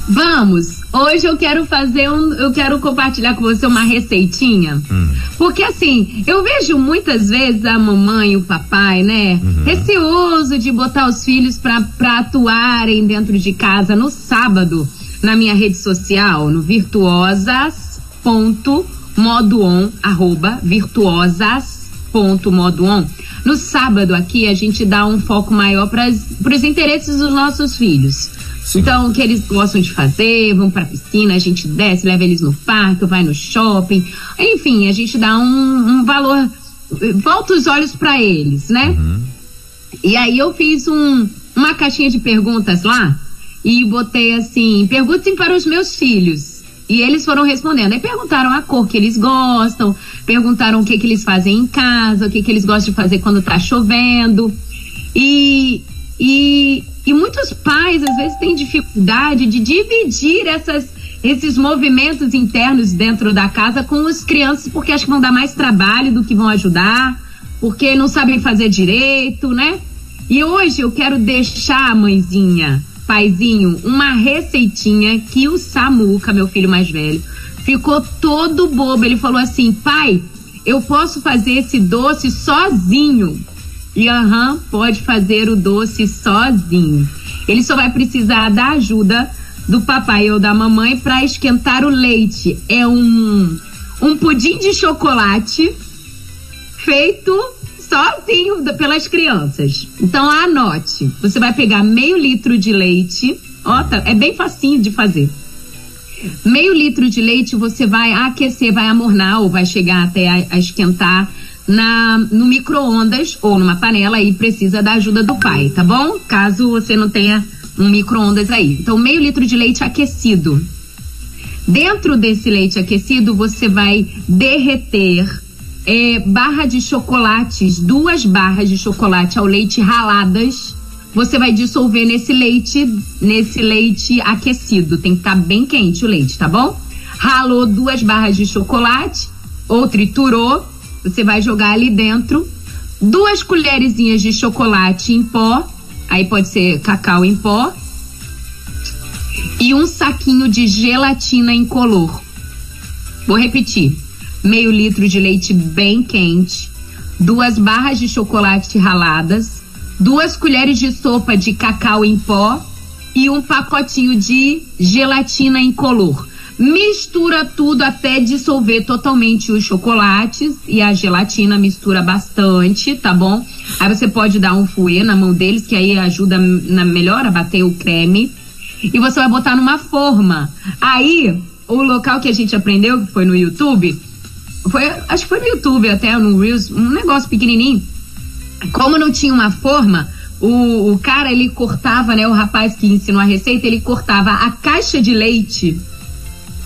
Vamos. Hoje eu quero fazer um, eu quero compartilhar com você uma receitinha. Hum. Porque assim, eu vejo muitas vezes a mamãe e o papai, né, uhum. receoso de botar os filhos para atuarem dentro de casa no sábado, na minha rede social, no virtuosas.modoon, arroba virtuosas.modoon. No sábado aqui a gente dá um foco maior para os interesses dos nossos filhos. Então, o que eles gostam de fazer, vão pra piscina, a gente desce, leva eles no parque, vai no shopping. Enfim, a gente dá um, um valor, volta os olhos para eles, né? Uhum. E aí eu fiz um, uma caixinha de perguntas lá e botei assim: perguntem para os meus filhos. E eles foram respondendo. Aí perguntaram a cor que eles gostam, perguntaram o que, que eles fazem em casa, o que, que eles gostam de fazer quando tá chovendo. E, e e muitos pais, às vezes, têm dificuldade de dividir essas, esses movimentos internos dentro da casa com as crianças, porque acham que vão dar mais trabalho do que vão ajudar, porque não sabem fazer direito, né? E hoje eu quero deixar, mãezinha, paizinho, uma receitinha que o Samuca, meu filho mais velho, ficou todo bobo. Ele falou assim: pai, eu posso fazer esse doce sozinho. E pode fazer o doce sozinho. Ele só vai precisar da ajuda do papai ou da mamãe para esquentar o leite. É um, um pudim de chocolate feito sozinho pelas crianças. Então anote. Você vai pegar meio litro de leite. Ó, tá, é bem facinho de fazer. Meio litro de leite você vai aquecer, vai amornar ou vai chegar até a, a esquentar na, no micro-ondas ou numa panela e precisa da ajuda do pai, tá bom? Caso você não tenha um micro-ondas aí. Então, meio litro de leite aquecido. Dentro desse leite aquecido, você vai derreter é, barra de chocolates, duas barras de chocolate ao leite raladas. Você vai dissolver nesse leite, nesse leite aquecido. Tem que estar tá bem quente o leite, tá bom? Ralou duas barras de chocolate ou triturou você vai jogar ali dentro duas colherzinhas de chocolate em pó, aí pode ser cacau em pó, e um saquinho de gelatina incolor. Vou repetir: meio litro de leite bem quente, duas barras de chocolate raladas, duas colheres de sopa de cacau em pó e um pacotinho de gelatina incolor mistura tudo até dissolver totalmente os chocolates e a gelatina mistura bastante, tá bom? Aí você pode dar um fouet na mão deles, que aí ajuda na melhor a bater o creme. E você vai botar numa forma. Aí, o local que a gente aprendeu, que foi no YouTube, foi, acho que foi no YouTube até, no Reels, um negócio pequenininho. Como não tinha uma forma, o, o cara ele cortava, né? O rapaz que ensinou a receita, ele cortava a caixa de leite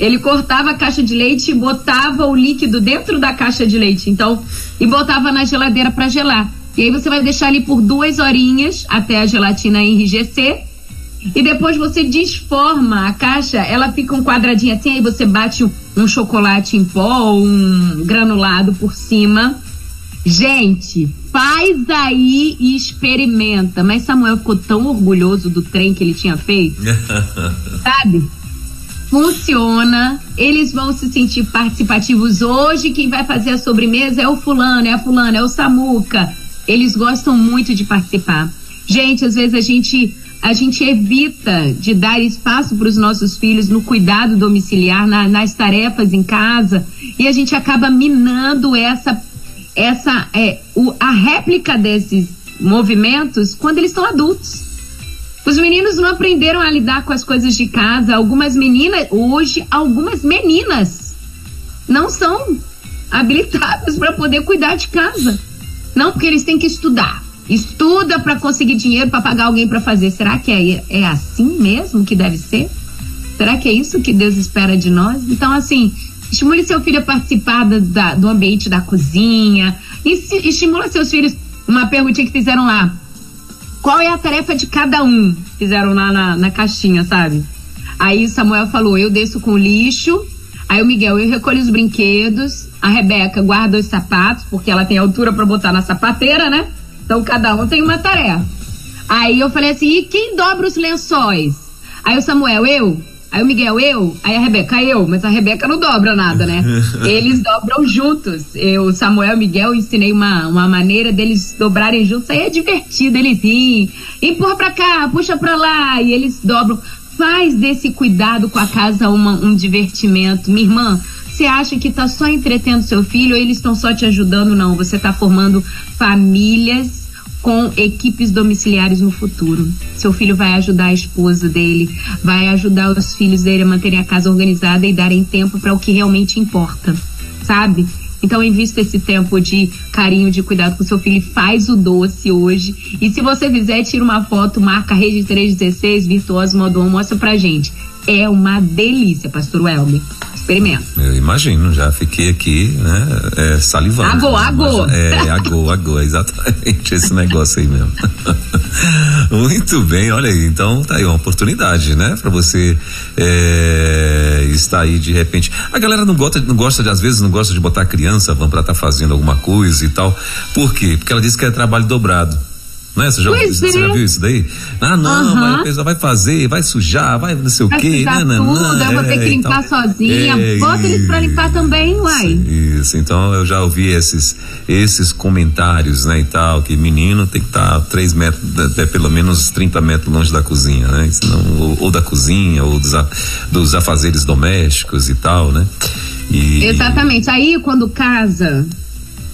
ele cortava a caixa de leite e botava o líquido dentro da caixa de leite, então, e botava na geladeira para gelar. E aí você vai deixar ali por duas horinhas até a gelatina enrijecer. E depois você desforma a caixa, ela fica um quadradinho assim, aí você bate um, chocolate em pó ou um granulado por cima. Gente, faz aí e experimenta. Mas Samuel ficou tão orgulhoso do trem que ele tinha feito. sabe? Funciona, eles vão se sentir participativos. Hoje, quem vai fazer a sobremesa é o fulano, é a fulana, é o Samuca. Eles gostam muito de participar. Gente, às vezes a gente a gente evita de dar espaço para os nossos filhos no cuidado domiciliar, na, nas tarefas em casa, e a gente acaba minando essa, essa é, o, a réplica desses movimentos quando eles estão adultos. Os meninos não aprenderam a lidar com as coisas de casa. Algumas meninas, hoje, algumas meninas não são habilitadas para poder cuidar de casa. Não, porque eles têm que estudar. Estuda para conseguir dinheiro para pagar alguém para fazer. Será que é, é assim mesmo que deve ser? Será que é isso que Deus espera de nós? Então, assim, estimule seu filho a participar da, do ambiente da cozinha. E se, estimula seus filhos. Uma perguntinha que fizeram lá qual é a tarefa de cada um? Fizeram lá na, na caixinha, sabe? Aí Samuel falou: eu desço com lixo. Aí o Miguel, eu recolho os brinquedos. A Rebeca guarda os sapatos, porque ela tem altura para botar na sapateira, né? Então cada um tem uma tarefa. Aí eu falei assim: e quem dobra os lençóis? Aí o Samuel, eu. Aí o Miguel, eu. Aí a Rebeca, eu. Mas a Rebeca não dobra nada, né? Eles dobram juntos. Eu, Samuel e Miguel, ensinei uma, uma maneira deles dobrarem juntos. Aí é divertido, eles riem. Empurra pra cá, puxa pra lá. E eles dobram. Faz desse cuidado com a casa uma, um divertimento. Minha irmã, você acha que tá só entretendo seu filho ou eles estão só te ajudando? Não, você tá formando famílias com equipes domiciliares no futuro. Seu filho vai ajudar a esposa dele, vai ajudar os filhos dele a manterem a casa organizada e darem tempo para o que realmente importa, sabe? Então invista esse tempo de carinho, de cuidado com seu filho. Faz o doce hoje. E se você fizer, tira uma foto, marca Rede 316, Virtuoso Modo mostra pra gente. É uma delícia, Pastor Welber experimento. Eu imagino, já fiquei aqui, né, é, salivando. Agô, agô. É, agô, agô, exatamente esse negócio aí mesmo. Muito bem, olha aí, então tá aí uma oportunidade, né, para você é, estar aí de repente. A galera não gosta, não gosta de, às vezes não gosta de botar criança, vão para estar tá fazendo alguma coisa e tal. Por quê? Porque ela diz que é trabalho dobrado. Né? Você, já, você já viu isso daí? Ah, não, uhum. mas a pessoa vai fazer, vai sujar, vai não sei vai o quê. Sujar né, tudo, não, eu vou ter que limpar então, sozinha. É, Bota eles pra limpar também, uai. Isso, então eu já ouvi esses, esses comentários, né, e tal, que menino tem que estar tá 3 metros, até pelo menos 30 metros longe da cozinha, né? Senão, ou, ou da cozinha, ou dos, dos afazeres domésticos e tal, né? E, Exatamente. Aí quando casa,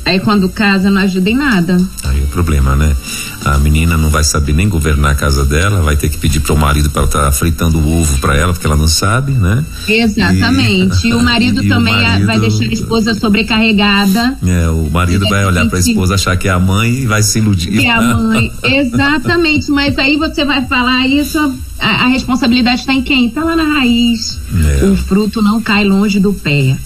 Aí quando casa não ajuda em nada. Aí é o problema, né? A menina não vai saber nem governar a casa dela, vai ter que pedir para o marido para estar tá fritando o ovo para ela, porque ela não sabe, né? Exatamente. E, e o marido e também o marido, vai deixar a esposa sobrecarregada. É, o marido vai olhar para a esposa, achar que é a mãe e vai se iludir. Que é a mãe, exatamente. Mas aí você vai falar isso, a, a responsabilidade está em quem? Está lá na raiz. É. O fruto não cai longe do pé.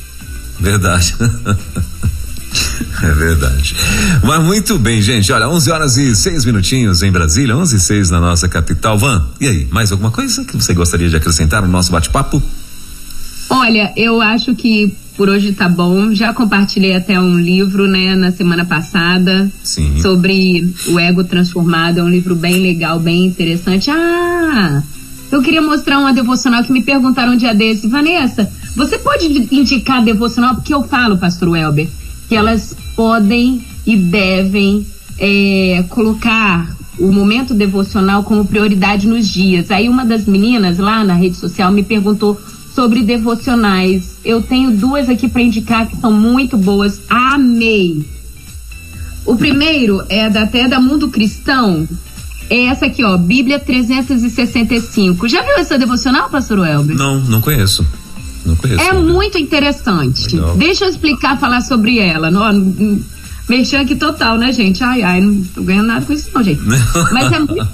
Verdade. É verdade. Mas muito bem, gente. Olha, 11 horas e 6 minutinhos em Brasília, 11 e 6 na nossa capital. Van, e aí, mais alguma coisa que você gostaria de acrescentar no nosso bate-papo? Olha, eu acho que por hoje tá bom. Já compartilhei até um livro, né, na semana passada. Sim. Sobre o ego transformado. É um livro bem legal, bem interessante. Ah! Eu queria mostrar uma devocional que me perguntaram um dia desse. Vanessa, você pode indicar devocional? Porque eu falo, pastor Welber que elas podem e devem é, colocar o momento devocional como prioridade nos dias. Aí uma das meninas lá na rede social me perguntou sobre devocionais. Eu tenho duas aqui para indicar que são muito boas. Amei. O primeiro é da, até da Mundo Cristão. É essa aqui, ó, Bíblia 365. Já viu essa devocional, pastor Welber? Não, não conheço. Não conheço. É muito interessante. Legal. Deixa eu explicar, falar sobre ela. Não, mexer aqui total, né, gente? Ai, ai, não tô ganhando nada com isso, não, gente. Mas é muito,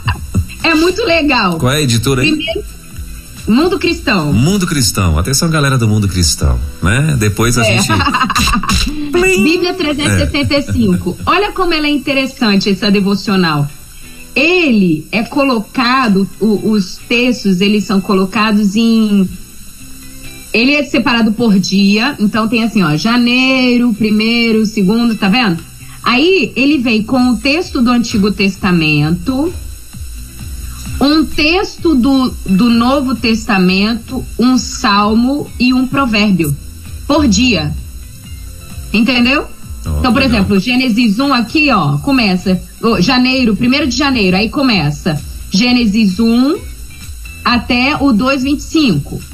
é muito legal. Qual é a editora aí? Primeiro, Mundo Cristão. Mundo Cristão. Atenção, galera do Mundo Cristão, né? Depois a é. gente. Bíblia 365. É. Olha como ela é interessante, essa devocional. Ele é colocado, o, os textos, eles são colocados em ele é separado por dia, então tem assim, ó, janeiro, primeiro, segundo, tá vendo? Aí ele vem com o texto do Antigo Testamento, um texto do, do Novo Testamento, um salmo e um provérbio por dia. Entendeu? Oh, então, por legal. exemplo, Gênesis 1 aqui, ó, começa. Oh, janeiro, primeiro de janeiro, aí começa. Gênesis 1 até o 2:25.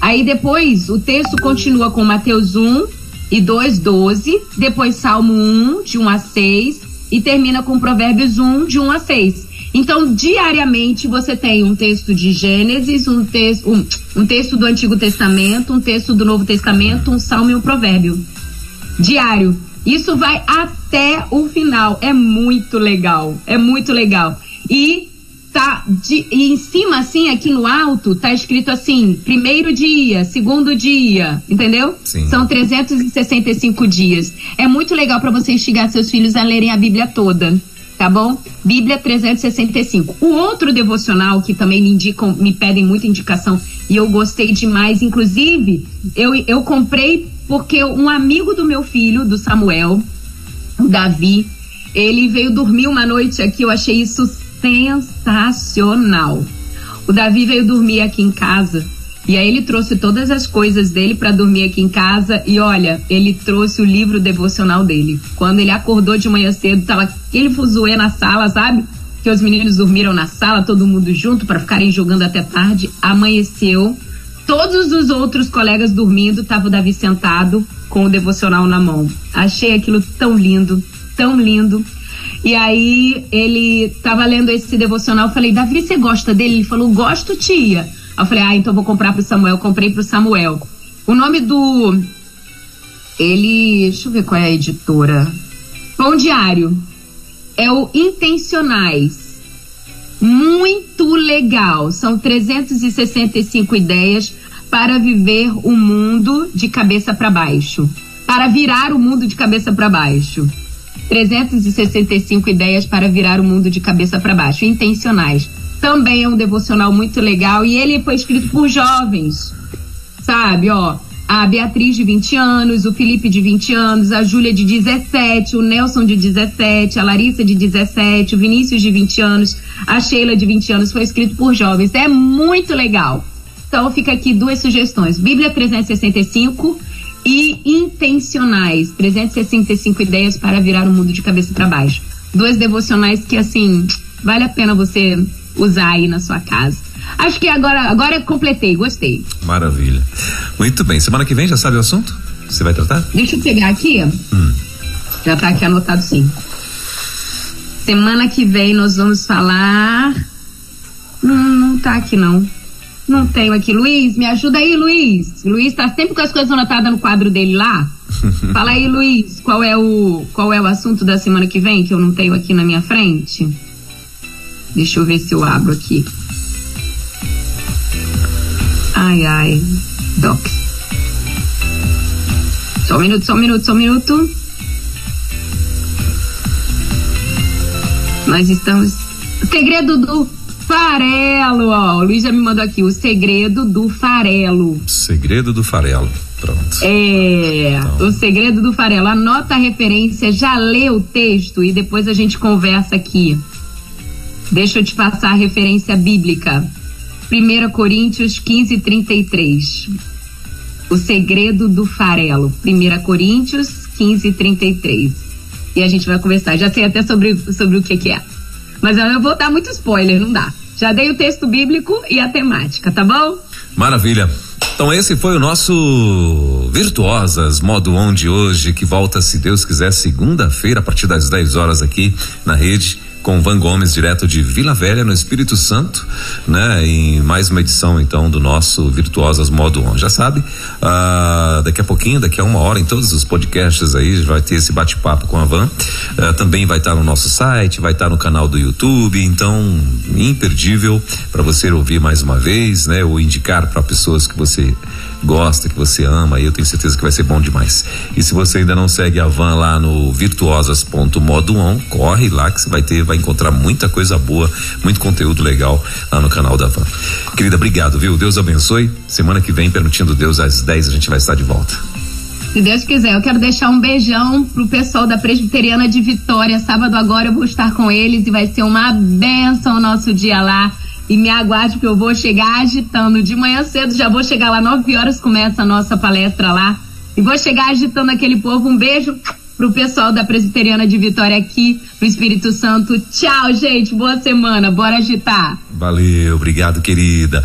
Aí depois o texto continua com Mateus 1 e 2:12, depois Salmo 1 de 1 a 6 e termina com Provérbios 1 de 1 a 6. Então, diariamente você tem um texto de Gênesis, um texto, um, um texto do Antigo Testamento, um texto do Novo Testamento, um salmo e um provérbio. Diário. Isso vai até o final. É muito legal. É muito legal. E tá de, e em cima, assim, aqui no alto, tá escrito assim: primeiro dia, segundo dia, entendeu? Sim. São 365 dias. É muito legal para você instigar seus filhos a lerem a Bíblia toda tá bom? Bíblia 365. O outro devocional que também me indicam, me pedem muita indicação e eu gostei demais, inclusive, eu, eu comprei porque um amigo do meu filho, do Samuel, o Davi, ele veio dormir uma noite aqui, eu achei isso sensacional. O Davi veio dormir aqui em casa e aí ele trouxe todas as coisas dele para dormir aqui em casa e olha, ele trouxe o livro devocional dele. Quando ele acordou de manhã cedo, tava aquele fuzuê na sala, sabe? Que os meninos dormiram na sala, todo mundo junto para ficarem jogando até tarde. Amanheceu, todos os outros colegas dormindo, tava o Davi sentado com o devocional na mão. Achei aquilo tão lindo, tão lindo. E aí ele tava lendo esse devocional, falei: "Davi, você gosta dele?" Ele falou: "Gosto, tia." eu falei, ah, então vou comprar pro Samuel. Comprei pro Samuel. O nome do. Ele. Deixa eu ver qual é a editora. Pão Diário. É o Intencionais. Muito legal. São 365 ideias para viver o mundo de cabeça para baixo. Para virar o mundo de cabeça para baixo. 365 ideias para virar o mundo de cabeça para baixo. Intencionais também é um devocional muito legal e ele foi escrito por jovens, sabe? Ó, a Beatriz de 20 anos, o Felipe de 20 anos, a Júlia de 17, o Nelson de 17, a Larissa de 17, o Vinícius de 20 anos, a Sheila de 20 anos, foi escrito por jovens. É muito legal. Então fica aqui duas sugestões: Bíblia 365 e Intencionais, 365 ideias para virar o mundo de cabeça para baixo. Dois devocionais que assim, vale a pena você usar aí na sua casa. Acho que agora, agora eu completei, gostei. Maravilha. Muito bem. Semana que vem já sabe o assunto? Você vai tratar? Deixa eu pegar aqui. Hum. Já tá aqui anotado sim. Semana que vem nós vamos falar. Hum, não tá aqui não. Não tenho aqui. Luiz, me ajuda aí, Luiz. Luiz tá sempre com as coisas anotadas no quadro dele lá. Fala aí, Luiz, qual é o qual é o assunto da semana que vem que eu não tenho aqui na minha frente? Deixa eu ver se eu abro aqui. Ai, ai. Docs. Só um minuto, só um minuto, só um minuto. Nós estamos. Segredo do farelo, ó. O Luiz já me mandou aqui. O segredo do farelo. Segredo do farelo. Pronto. É, então. o segredo do farelo. Anota a referência, já lê o texto e depois a gente conversa aqui. Deixa eu te passar a referência bíblica. 1 Coríntios 15, 33. O segredo do farelo. 1 Coríntios 15, 33. E a gente vai conversar. Já sei até sobre, sobre o que, que é. Mas eu vou dar muito spoiler, não dá. Já dei o texto bíblico e a temática, tá bom? Maravilha. Então esse foi o nosso Virtuosas Modo On de hoje, que volta, se Deus quiser, segunda-feira, a partir das 10 horas aqui na rede com Van Gomes, direto de Vila Velha, no Espírito Santo, né? Em mais uma edição, então, do nosso Virtuosas Modo On. Já sabe, uh, daqui a pouquinho, daqui a uma hora, em todos os podcasts aí, vai ter esse bate-papo com a Van. Uh, também vai estar tá no nosso site, vai estar tá no canal do YouTube, então, imperdível para você ouvir mais uma vez, né? Ou indicar para pessoas que você gosta, que você ama, eu tenho certeza que vai ser bom demais. E se você ainda não segue a Van lá no virtuosas.modoon, corre lá que você vai ter, vai encontrar muita coisa boa, muito conteúdo legal lá no canal da Van. Querida, obrigado, viu? Deus abençoe. Semana que vem, permitindo Deus, às 10 a gente vai estar de volta. Se Deus quiser, eu quero deixar um beijão pro pessoal da Presbiteriana de Vitória. Sábado agora eu vou estar com eles e vai ser uma benção o nosso dia lá. E me aguarde, porque eu vou chegar agitando. De manhã cedo, já vou chegar lá, 9 horas começa a nossa palestra lá. E vou chegar agitando aquele povo. Um beijo pro pessoal da Presbiteriana de Vitória aqui no Espírito Santo. Tchau, gente. Boa semana. Bora agitar. Valeu, obrigado, querida.